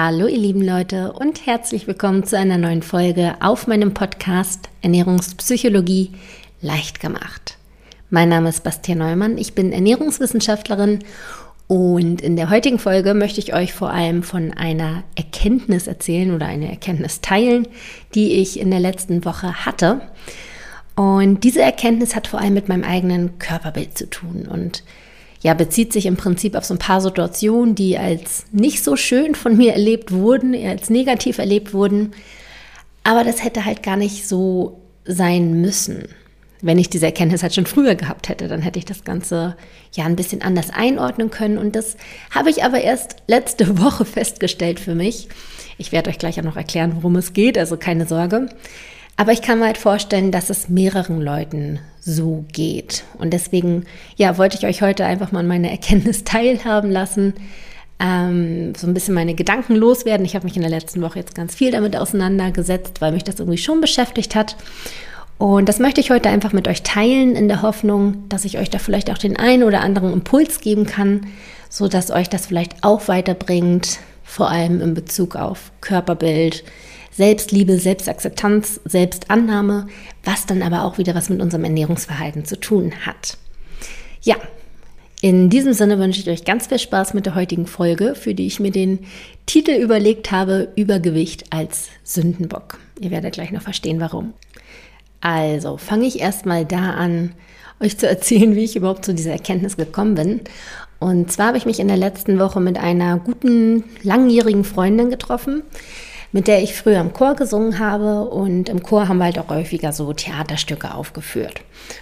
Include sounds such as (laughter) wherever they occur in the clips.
Hallo ihr lieben Leute und herzlich willkommen zu einer neuen Folge auf meinem Podcast Ernährungspsychologie leicht gemacht. Mein Name ist Bastian Neumann, ich bin Ernährungswissenschaftlerin und in der heutigen Folge möchte ich euch vor allem von einer Erkenntnis erzählen oder eine Erkenntnis teilen, die ich in der letzten Woche hatte. Und diese Erkenntnis hat vor allem mit meinem eigenen Körperbild zu tun und ja, bezieht sich im Prinzip auf so ein paar Situationen, die als nicht so schön von mir erlebt wurden, als negativ erlebt wurden. Aber das hätte halt gar nicht so sein müssen. Wenn ich diese Erkenntnis halt schon früher gehabt hätte, dann hätte ich das Ganze ja ein bisschen anders einordnen können. Und das habe ich aber erst letzte (laughs) Woche festgestellt für mich. Ich werde euch gleich auch noch erklären, worum es geht, also keine Sorge. Aber ich kann mir halt vorstellen, dass es mehreren Leuten so geht. Und deswegen, ja, wollte ich euch heute einfach mal meine Erkenntnis (laughs) teilhaben lassen, ähm, so ein bisschen meine Gedanken loswerden. Ich habe mich in der letzten Woche jetzt ganz viel damit auseinandergesetzt, weil mich das irgendwie schon beschäftigt hat. Und das möchte ich heute einfach mit euch teilen, in der Hoffnung, dass ich euch da vielleicht auch den einen oder anderen Impuls geben kann, so dass euch das vielleicht auch weiterbringt, vor allem in Bezug auf Körperbild, Selbstliebe, Selbstakzeptanz, Selbstannahme, was dann aber auch wieder was mit unserem Ernährungsverhalten zu tun hat. Ja, in diesem Sinne wünsche ich euch ganz viel Spaß mit der heutigen Folge, für die ich mir den Titel überlegt habe, Übergewicht als Sündenbock. Ihr werdet gleich noch verstehen, warum. Also fange ich erstmal da an, euch zu erzählen, wie ich überhaupt zu dieser Erkenntnis gekommen bin. Und zwar habe ich mich in der letzten Woche mit einer guten, langjährigen Freundin getroffen, mit der ich früher im Chor gesungen habe. Und im Chor haben wir halt auch häufiger so Theaterstücke aufgeführt.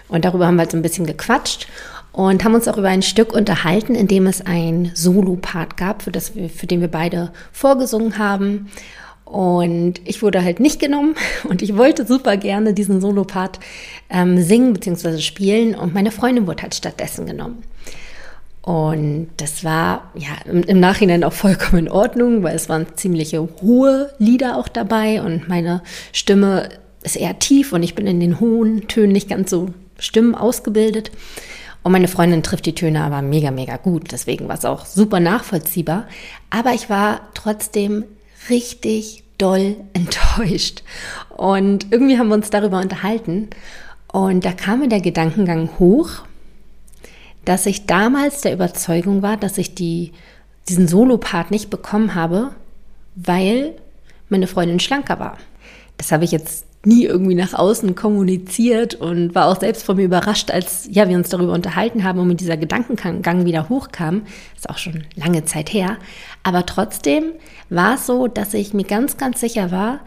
Und darüber haben wir halt so ein bisschen gequatscht und haben uns auch über ein Stück unterhalten, in dem es ein Solo-Part gab, für, das für den wir beide vorgesungen haben. Und ich wurde halt nicht genommen (laughs) und ich wollte super gerne diesen Solo-Part ähm, singen bzw. spielen und meine Freundin wurde halt stattdessen genommen. Und das war ja im, Nachhinein auch vollkommen in Ordnung, weil es waren ziemliche hohe Lieder auch dabei und meine Stimme ist eher tief und ich bin in den hohen Tönen nicht ganz so Stimmen ausgebildet. Und meine Freundin trifft die Töne aber mega, mega gut. Deswegen war es auch super nachvollziehbar. Aber ich war trotzdem richtig doll (laughs) enttäuscht. Und irgendwie haben wir uns darüber unterhalten. Und da kam mir der Gedankengang hoch, dass ich damals der Überzeugung war, dass ich die, diesen Solopart nicht bekommen habe, weil meine Freundin schlanker war. Das habe ich jetzt nie irgendwie nach außen kommuniziert und war auch selbst von mir überrascht, als ja, wir uns darüber unterhalten haben und mit dieser Gedankengang wieder hochkam. Ist auch schon lange Zeit her. Aber trotzdem war es so, dass ich mir ganz, ganz sicher war,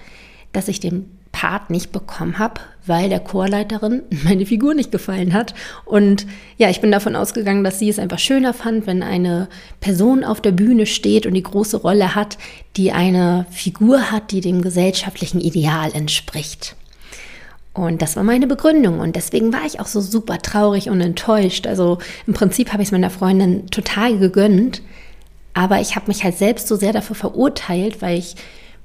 dass ich den Part nicht bekommen habe, weil der Chorleiterin (laughs) meine Figur nicht gefallen hat. Und ja, ich bin davon ausgegangen, dass sie es einfach schöner fand, wenn eine Person auf der Bühne steht und die große Rolle hat, die eine Figur hat, die dem gesellschaftlichen Ideal entspricht. Und das war meine Begründung. Und deswegen war ich auch so super traurig und enttäuscht. Also im Prinzip habe ich es meiner Freundin total gegönnt. Aber ich habe mich halt selbst so sehr dafür verurteilt, weil ich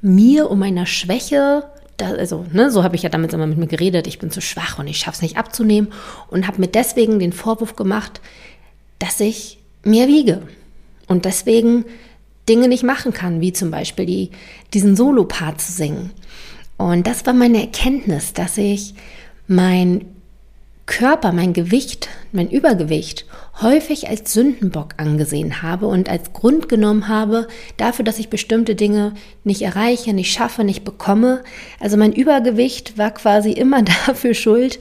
mir um meiner Schwäche da, also, ne, so habe ich ja damit immer mit mir geredet, ich bin zu schwach und ich schaffe es nicht abzunehmen und habe mir deswegen den Vorwurf gemacht, dass ich mehr wiege und deswegen Dinge nicht machen kann, wie zum Beispiel die, diesen Solopart zu singen. Und das war meine Erkenntnis, dass ich mein Körper, mein Gewicht, mein Übergewicht häufig als Sündenbock angesehen habe und als Grund genommen habe dafür, dass ich bestimmte Dinge nicht erreiche, nicht schaffe, nicht bekomme. Also mein Übergewicht war quasi immer (laughs) dafür schuld,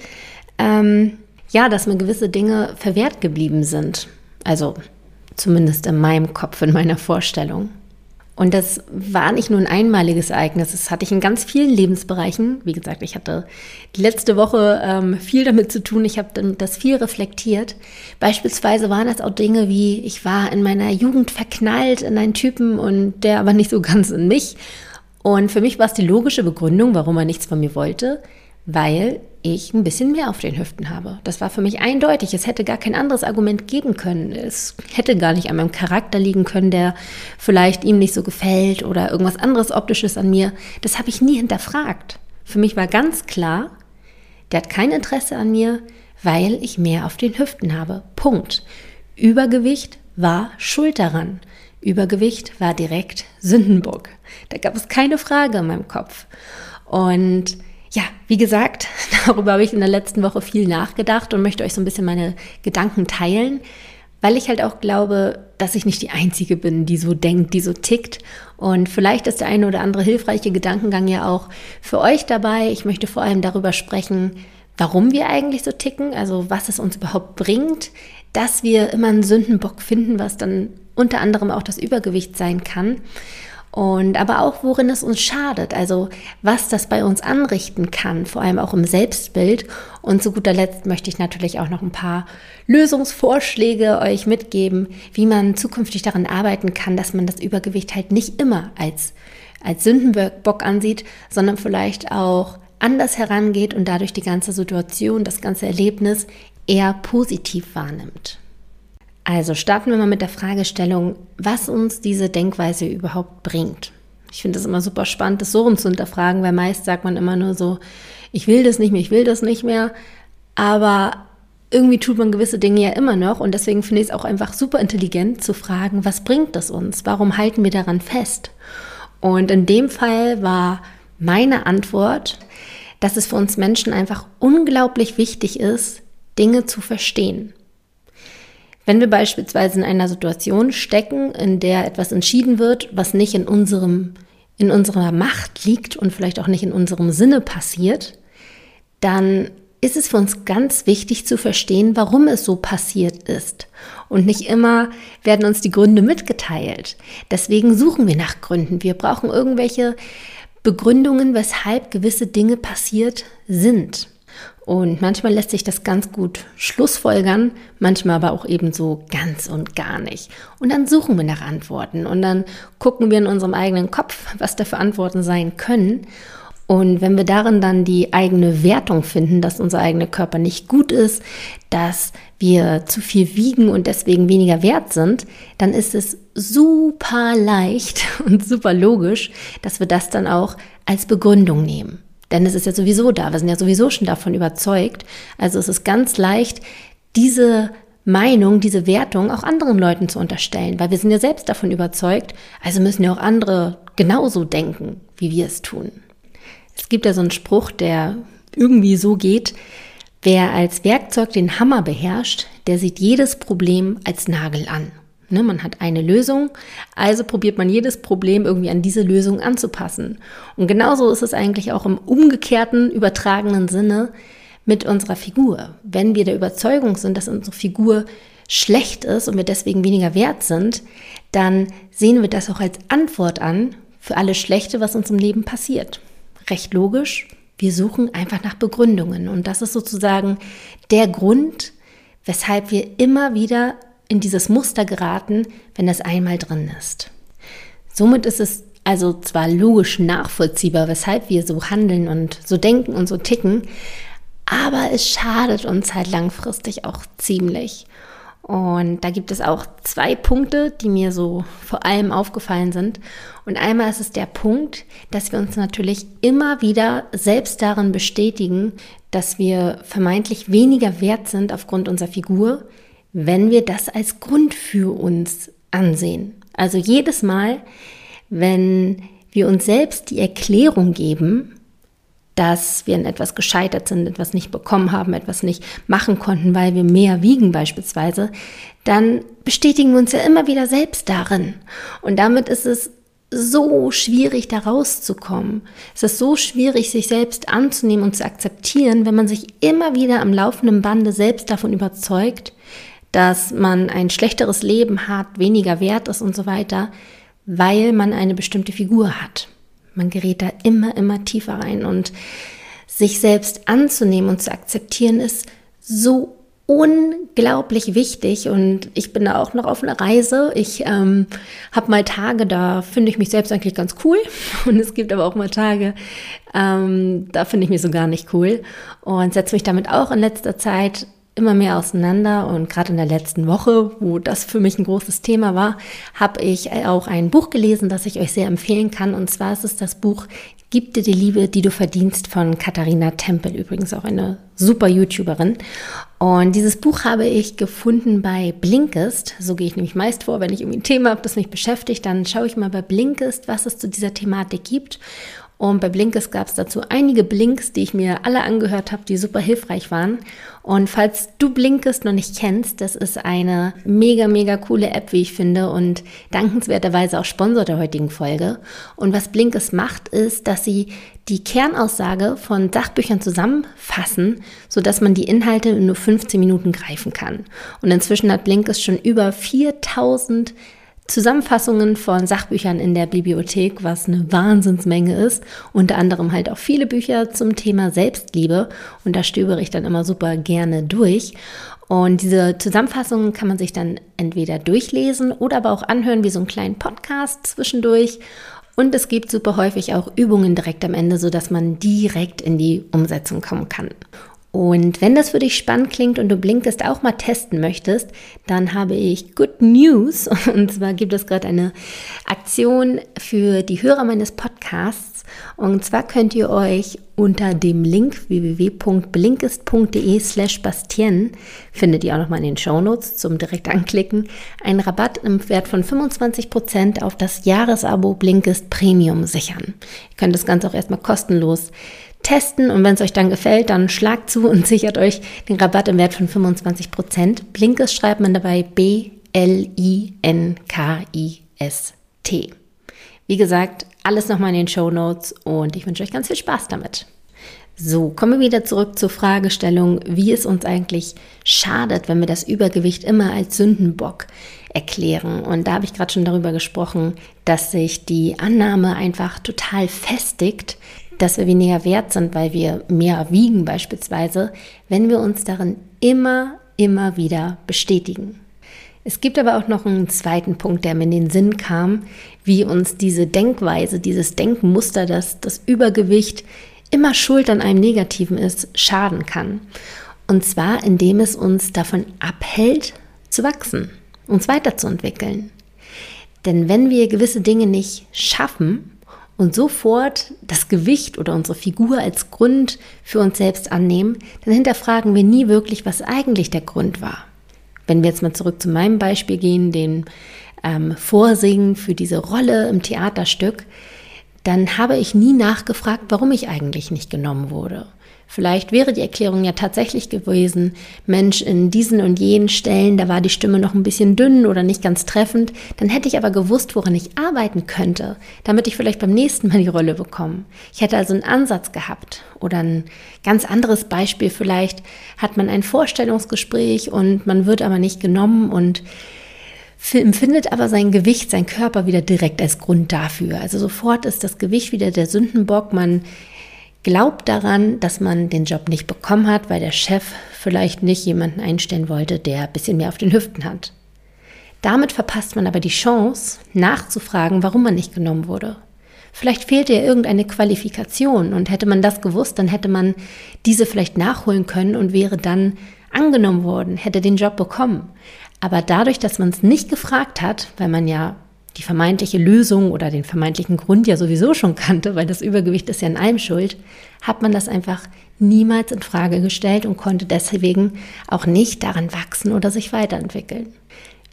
ähm, ja, dass mir gewisse Dinge verwehrt geblieben sind. Also zumindest in meinem Kopf, in meiner Vorstellung. Und das war nicht nur ein einmaliges Ereignis, das hatte ich in ganz vielen Lebensbereichen. Wie gesagt, ich hatte die letzte Woche ähm, viel damit zu tun, ich habe das viel reflektiert. Beispielsweise waren das auch Dinge wie, ich war in meiner Jugend verknallt in einen Typen und der aber nicht so (laughs) ganz in mich. Und für mich war es die logische Begründung, warum er nichts von mir wollte, weil ich ein bisschen mehr auf den Hüften habe. Das war für mich eindeutig. Es hätte gar kein anderes Argument geben können. Es hätte gar nicht an meinem Charakter liegen können, der vielleicht ihm nicht so gefällt oder irgendwas anderes optisches an mir. Das habe ich nie hinterfragt. Für mich war ganz klar, der hat kein Interesse an mir, weil ich mehr auf den Hüften habe. Punkt. Übergewicht war schuld daran. Übergewicht war direkt Sündenbock. Da gab es keine Frage in meinem Kopf. Und ja, wie gesagt, (laughs) darüber habe ich in der letzten Woche viel nachgedacht und möchte euch so ein bisschen meine Gedanken teilen, weil ich halt auch glaube, dass ich nicht die Einzige bin, die so denkt, die so tickt. Und vielleicht ist der eine oder andere hilfreiche Gedankengang ja auch für euch dabei. Ich möchte vor allem darüber sprechen, warum wir eigentlich so ticken, also was es uns überhaupt bringt, dass wir immer einen Sündenbock finden, was dann unter anderem auch das Übergewicht sein kann. Und aber auch, worin es uns schadet, also was das bei uns anrichten kann, vor allem auch im Selbstbild. Und zu guter Letzt möchte ich natürlich auch noch ein paar Lösungsvorschläge euch mitgeben, wie man zukünftig daran arbeiten kann, dass man das Übergewicht halt nicht immer als, als Sündenbock ansieht, sondern vielleicht auch anders herangeht und dadurch die ganze Situation, das ganze Erlebnis eher positiv wahrnimmt. Also starten wir mal mit der Fragestellung, was uns diese Denkweise überhaupt bringt. Ich finde es immer super spannend, das so rum zu hinterfragen, weil meist sagt man immer nur so, ich will das nicht mehr, ich will das nicht mehr. Aber irgendwie tut man gewisse Dinge ja immer noch und deswegen finde ich es auch einfach super intelligent zu fragen, was bringt das uns? Warum halten wir daran fest? Und in dem Fall war meine Antwort, dass es für uns Menschen einfach unglaublich wichtig ist, Dinge zu verstehen. Wenn wir beispielsweise in einer Situation stecken, in der etwas entschieden wird, was nicht in unserem, in unserer Macht liegt und vielleicht auch nicht in unserem Sinne passiert, dann ist es für uns ganz wichtig zu verstehen, warum es so passiert ist. Und nicht immer werden uns die Gründe mitgeteilt. Deswegen suchen wir nach Gründen. Wir brauchen irgendwelche Begründungen, weshalb gewisse Dinge passiert sind. Und manchmal lässt sich das ganz gut schlussfolgern, manchmal aber auch eben so ganz und gar nicht. Und dann suchen wir nach Antworten und dann gucken wir in unserem eigenen Kopf, was da für Antworten sein können. Und wenn wir darin dann die eigene Wertung finden, dass unser eigener Körper nicht gut ist, dass wir zu viel wiegen und deswegen weniger wert sind, dann ist es super leicht (laughs) und super logisch, dass wir das dann auch als Begründung nehmen. Denn es ist ja sowieso da, wir sind ja sowieso schon davon überzeugt. Also es ist ganz leicht, diese Meinung, diese Wertung auch anderen Leuten zu unterstellen, weil wir sind ja selbst davon überzeugt, also müssen ja auch andere genauso denken, wie wir es tun. Es gibt ja so einen Spruch, der irgendwie so geht, wer als Werkzeug den Hammer beherrscht, der sieht jedes Problem als Nagel an. Ne, man hat eine Lösung, also probiert man jedes Problem irgendwie an diese Lösung anzupassen. Und genauso ist es eigentlich auch im umgekehrten, übertragenen Sinne mit unserer Figur. Wenn wir der Überzeugung sind, dass unsere Figur schlecht ist und wir deswegen weniger wert sind, dann sehen wir das auch als Antwort an für alles Schlechte, was uns im Leben passiert. Recht logisch. Wir suchen einfach nach Begründungen. Und das ist sozusagen der Grund, weshalb wir immer wieder in dieses Muster geraten, wenn das einmal drin ist. Somit ist es also zwar logisch nachvollziehbar, weshalb wir so handeln und so denken und so ticken, aber es schadet uns halt langfristig auch ziemlich. Und da gibt es auch zwei Punkte, die mir so vor allem aufgefallen sind. Und einmal ist es der Punkt, dass wir uns natürlich immer wieder selbst darin bestätigen, dass wir vermeintlich weniger wert sind aufgrund unserer Figur, wenn wir das als Grund für uns ansehen. Also jedes Mal, wenn wir uns selbst die Erklärung geben, dass wir in etwas gescheitert sind, etwas nicht bekommen haben, etwas nicht machen konnten, weil wir mehr wiegen beispielsweise, dann bestätigen wir uns ja immer wieder selbst darin. Und damit ist es so schwierig, da rauszukommen. Es ist so schwierig, sich selbst anzunehmen und zu akzeptieren, wenn man sich immer wieder am laufenden Bande selbst davon überzeugt, dass man ein schlechteres Leben hat, weniger wert ist und so weiter, weil man eine bestimmte Figur hat. Man gerät da immer, immer tiefer rein und sich selbst anzunehmen und zu akzeptieren ist so unglaublich wichtig und ich bin da auch noch auf einer Reise. Ich ähm, habe mal Tage, da finde ich mich selbst eigentlich ganz cool (laughs) und es gibt aber auch mal Tage, ähm, da finde ich mich so gar nicht cool und setze mich damit auch in letzter Zeit immer mehr auseinander und gerade in der letzten Woche, wo das für mich ein großes Thema war, habe ich auch ein Buch gelesen, das ich euch sehr empfehlen kann. Und zwar ist es das Buch Gib dir die Liebe, die du verdienst von Katharina Tempel, übrigens auch eine super YouTuberin. Und dieses Buch habe ich gefunden bei Blinkist. So gehe ich nämlich meist vor, wenn ich irgendwie ein Thema habe, das mich beschäftigt, dann schaue ich mal bei Blinkist, was es zu dieser Thematik gibt. Und bei Blinkist gab es dazu einige Blinks, die ich mir alle angehört habe, die super hilfreich waren. Und falls du Blinkist noch nicht kennst, das ist eine mega, mega coole App, wie ich finde, und dankenswerterweise auch Sponsor der heutigen Folge. Und was Blinkist macht, ist, dass sie die Kernaussage von Sachbüchern zusammenfassen, sodass man die Inhalte in nur 15 Minuten greifen kann. Und inzwischen hat Blinkist schon über 4000 Zusammenfassungen von Sachbüchern in der Bibliothek, was eine Wahnsinnsmenge ist. Unter anderem halt auch viele Bücher zum Thema Selbstliebe. Und da stöbere ich dann immer super gerne durch. Und diese Zusammenfassungen kann man sich dann entweder durchlesen oder aber auch anhören wie so einen kleinen Podcast zwischendurch. Und es gibt super häufig auch Übungen direkt am Ende, sodass man direkt in die Umsetzung kommen kann. Und wenn das für dich spannend klingt und du Blinkist auch mal testen möchtest, dann habe ich Good News. (laughs) Und zwar gibt es gerade eine Aktion für die Hörer meines Podcasts. Und zwar könnt ihr euch unter dem Link www.blinkist.de slash Bastien, findet ihr auch nochmal in den Shownotes zum direkt anklicken, einen Rabatt im Wert von 25% auf das Jahresabo Blinkist Premium sichern. Ihr könnt das Ganze auch erstmal kostenlos testen und wenn es euch dann gefällt, dann schlagt zu und (laughs) sichert euch den Rabatt im Wert von 25%. Blinkist schreibt man dabei B-L-I-N-K-I-S-T. Wie gesagt, alles nochmal in den Show Notes und ich wünsche euch ganz viel Spaß damit. So, kommen wir wieder zurück zur Fragestellung, wie es uns eigentlich schadet, wenn wir das Übergewicht immer als Sündenbock erklären. Und da habe ich gerade schon darüber gesprochen, dass sich die Annahme einfach total festigt, dass wir weniger wert sind, weil wir mehr wiegen beispielsweise, wenn wir uns darin immer, immer wieder bestätigen. Es gibt aber auch noch einen zweiten Punkt, der mir in den Sinn kam, wie uns diese Denkweise, dieses Denkmuster, dass das Übergewicht immer schuld an einem Negativen ist, schaden kann. Und zwar, indem es uns davon abhält, zu wachsen, uns weiterzuentwickeln. Denn wenn wir gewisse Dinge nicht schaffen, und sofort das Gewicht oder unsere Figur als Grund für uns selbst annehmen, dann hinterfragen wir nie wirklich, was eigentlich der Grund war. Wenn wir jetzt mal zurück zu meinem Beispiel gehen, den ähm, Vorsingen für diese Rolle im Theaterstück, dann habe ich nie nachgefragt, warum ich eigentlich nicht genommen wurde. Vielleicht wäre die Erklärung ja tatsächlich gewesen, Mensch, in diesen und jenen Stellen, da war die Stimme noch ein bisschen dünn oder nicht ganz treffend, dann hätte ich aber gewusst, woran ich arbeiten könnte, damit ich vielleicht beim nächsten Mal die Rolle bekomme. Ich hätte also einen Ansatz gehabt oder ein ganz anderes Beispiel, vielleicht hat man ein Vorstellungsgespräch und man wird aber nicht genommen und empfindet aber sein Gewicht, sein Körper wieder direkt als Grund dafür. Also sofort ist das Gewicht wieder der Sündenbock, man Glaubt daran, dass man den Job nicht bekommen hat, weil der Chef vielleicht nicht jemanden einstellen wollte, der ein bisschen mehr auf den Hüften hat. Damit verpasst man aber die Chance, nachzufragen, warum man nicht genommen wurde. Vielleicht fehlte ja irgendeine Qualifikation und hätte man das gewusst, dann hätte man diese vielleicht nachholen können und wäre dann angenommen worden, hätte den Job bekommen. Aber dadurch, dass man es nicht gefragt hat, weil man ja die vermeintliche Lösung oder den vermeintlichen Grund ja sowieso schon kannte, weil das Übergewicht ist ja in allem schuld, hat man das einfach niemals in Frage gestellt und konnte deswegen auch nicht daran wachsen oder sich weiterentwickeln.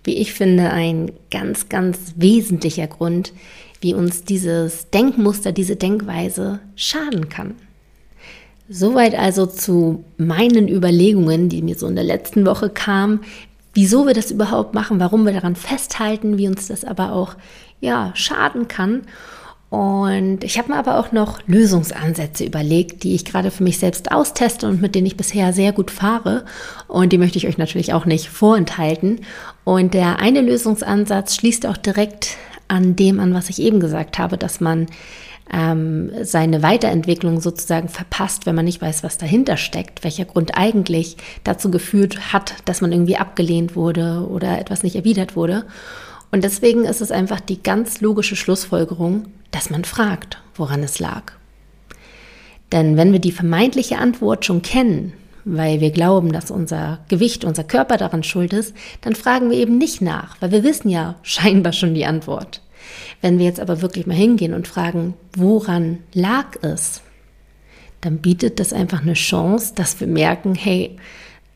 Wie ich finde, ein ganz, ganz wesentlicher Grund, wie uns dieses Denkmuster, diese Denkweise schaden kann. Soweit also zu meinen Überlegungen, die mir so in der letzten Woche kamen, wieso wir das überhaupt machen, warum wir daran festhalten, wie uns das aber auch ja, schaden kann. Und ich habe mir aber auch noch Lösungsansätze überlegt, die ich gerade für mich selbst austeste und mit denen ich bisher sehr gut fahre. Und die möchte ich euch natürlich auch nicht vorenthalten. Und der eine Lösungsansatz schließt auch direkt an dem an, was ich eben gesagt habe, dass man ähm, seine Weiterentwicklung sozusagen verpasst, wenn man nicht weiß, was dahinter steckt, welcher Grund eigentlich dazu geführt hat, dass man irgendwie abgelehnt wurde oder etwas nicht erwidert wurde. Und deswegen ist es einfach die ganz logische Schlussfolgerung, dass man fragt, woran es lag. Denn wenn wir die vermeintliche Antwort schon kennen, weil wir glauben, dass unser Gewicht, unser Körper daran schuld ist, dann fragen wir eben nicht nach, weil wir wissen ja scheinbar schon die Antwort. Wenn wir jetzt aber wirklich mal hingehen und fragen, woran lag es, dann bietet das einfach eine Chance, dass wir merken, hey,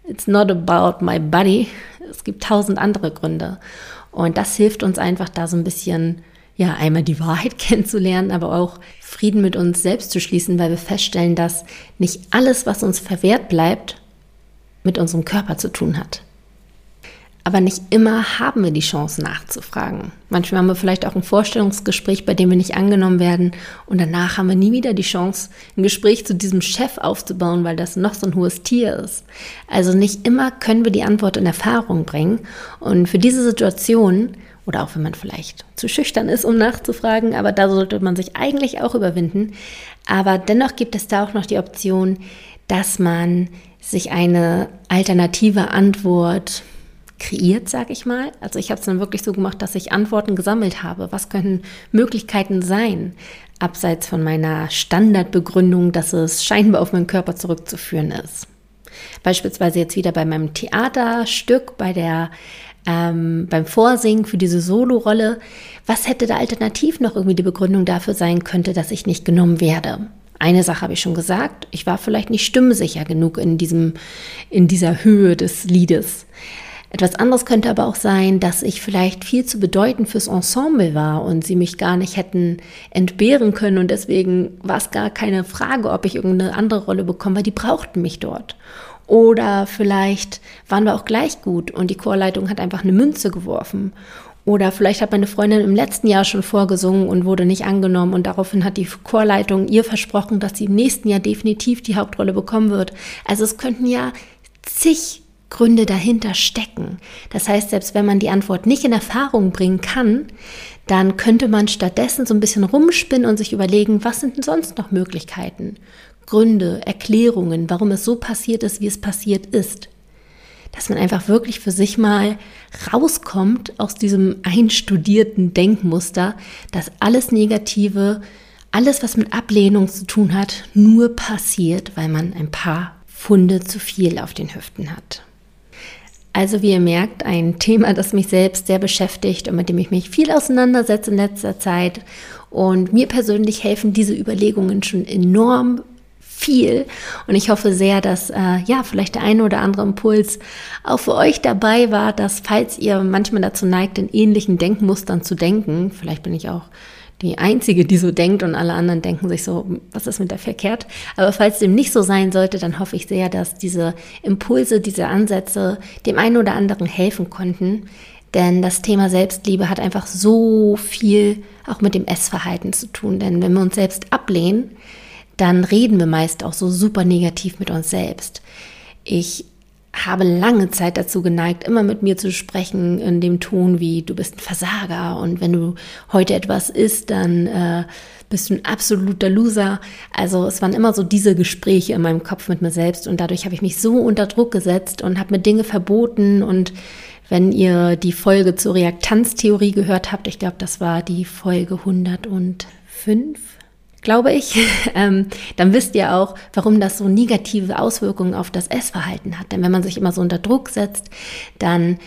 it's not about my body. Es gibt tausend andere Gründe. Und das hilft uns einfach da so ein bisschen, ja, einmal die (laughs) Wahrheit kennenzulernen, aber auch Frieden mit uns selbst zu schließen, weil wir feststellen, dass nicht alles, was uns verwehrt bleibt, mit unserem Körper zu tun hat. Aber nicht immer haben wir die Chance nachzufragen. Manchmal haben wir vielleicht auch ein Vorstellungsgespräch, bei dem wir nicht angenommen werden. Und danach haben wir nie wieder die Chance, ein Gespräch zu diesem Chef aufzubauen, weil das noch so ein hohes Tier ist. Also nicht immer können wir die Antwort in Erfahrung bringen. Und für diese Situation, oder auch wenn man vielleicht zu schüchtern ist, um nachzufragen, aber da sollte man sich eigentlich auch überwinden. Aber dennoch gibt es da auch noch die Option, dass man sich eine alternative Antwort kreiert, sage ich mal. Also ich habe es dann wirklich so gemacht, dass ich Antworten gesammelt habe. Was könnten Möglichkeiten sein, abseits von meiner Standardbegründung, dass es scheinbar auf meinen Körper zurückzuführen ist. Beispielsweise jetzt wieder bei meinem Theaterstück, bei der ähm, beim Vorsingen für diese Solorolle. Was hätte da alternativ noch irgendwie die Begründung dafür sein könnte, dass ich nicht genommen werde? Eine Sache habe ich schon gesagt, ich war vielleicht nicht stimmsicher genug in diesem, in dieser Höhe des Liedes. Etwas anderes könnte aber auch sein, dass ich vielleicht viel zu bedeutend fürs Ensemble war und sie mich gar nicht hätten entbehren können und deswegen war es gar keine Frage, ob ich irgendeine andere Rolle bekomme, weil die brauchten mich dort. Oder vielleicht waren wir auch gleich gut und die Chorleitung hat einfach eine Münze geworfen. Oder vielleicht hat meine Freundin im letzten Jahr schon vorgesungen und wurde nicht angenommen und daraufhin hat die Chorleitung ihr versprochen, dass sie im nächsten Jahr definitiv die Hauptrolle bekommen wird. Also es könnten ja zig Gründe dahinter stecken. Das heißt, selbst wenn man die Antwort nicht in Erfahrung bringen kann, dann könnte man stattdessen so ein bisschen rumspinnen und sich überlegen, was sind denn sonst noch Möglichkeiten? Gründe, Erklärungen, warum es so passiert ist, wie es passiert ist. Dass man einfach wirklich für sich mal rauskommt aus diesem einstudierten Denkmuster, dass alles Negative, alles, was mit Ablehnung zu tun hat, nur passiert, weil man ein paar Funde zu viel auf den Hüften hat. Also wie ihr merkt, ein Thema, das mich selbst sehr beschäftigt und mit dem ich mich viel auseinandersetze in letzter Zeit. Und mir persönlich helfen diese Überlegungen schon enorm viel. Und ich hoffe sehr, dass äh, ja vielleicht der eine oder andere Impuls auch für euch dabei war, dass falls ihr manchmal dazu neigt, in ähnlichen Denkmustern zu denken, vielleicht bin ich auch die Einzige, die so denkt und alle anderen denken sich so, was ist mit der verkehrt? Aber falls dem nicht so sein sollte, dann hoffe ich sehr, dass diese Impulse, diese Ansätze dem einen oder anderen helfen konnten. Denn das Thema Selbstliebe hat einfach so viel auch mit dem Essverhalten zu tun. Denn wenn wir uns selbst ablehnen, dann reden wir meist auch so super negativ mit uns selbst. Ich habe lange Zeit dazu geneigt, immer mit mir zu sprechen in dem Ton wie du bist ein Versager. Und wenn du heute etwas isst, dann äh, bist du ein absoluter Loser. Also es waren immer so diese Gespräche in meinem Kopf mit mir selbst. Und dadurch habe ich mich so unter Druck gesetzt und habe mir Dinge verboten. Und wenn ihr die Folge zur Reaktanztheorie gehört habt, ich glaube, das war die Folge 105, glaube ich, (laughs) ähm, dann wisst ihr auch, warum das so negative Auswirkungen auf das Essverhalten hat. Denn wenn man sich immer so unter Druck setzt, dann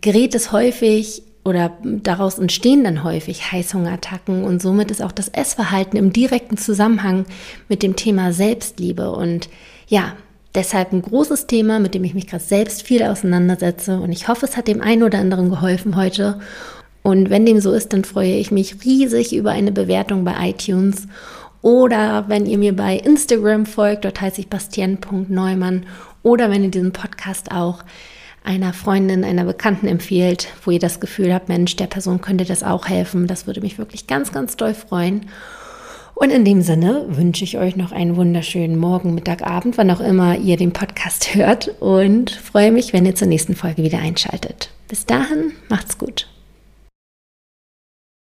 gerät es häufig oder daraus entstehen dann häufig Heißhungerattacken. Und somit ist auch das Essverhalten im direkten Zusammenhang mit dem Thema Selbstliebe. Und ja, deshalb ein großes Thema, mit dem ich mich gerade selbst viel auseinandersetze. Und ich hoffe, es hat dem einen oder anderen geholfen heute und wenn dem so ist, dann freue ich mich riesig über eine Bewertung bei iTunes. Oder wenn ihr mir bei Instagram folgt, dort heiße ich bastian.neumann. Oder wenn ihr diesen Podcast auch einer Freundin, einer Bekannten empfiehlt, wo ihr das Gefühl habt, Mensch, der Person könnte das auch helfen. Das würde mich wirklich ganz, ganz doll freuen. Und in dem Sinne wünsche ich euch noch einen wunderschönen Morgen, Mittag, Abend, wann auch immer ihr den Podcast (laughs) hört und freue mich, wenn ihr zur nächsten Folge wieder einschaltet. Bis dahin, macht's gut.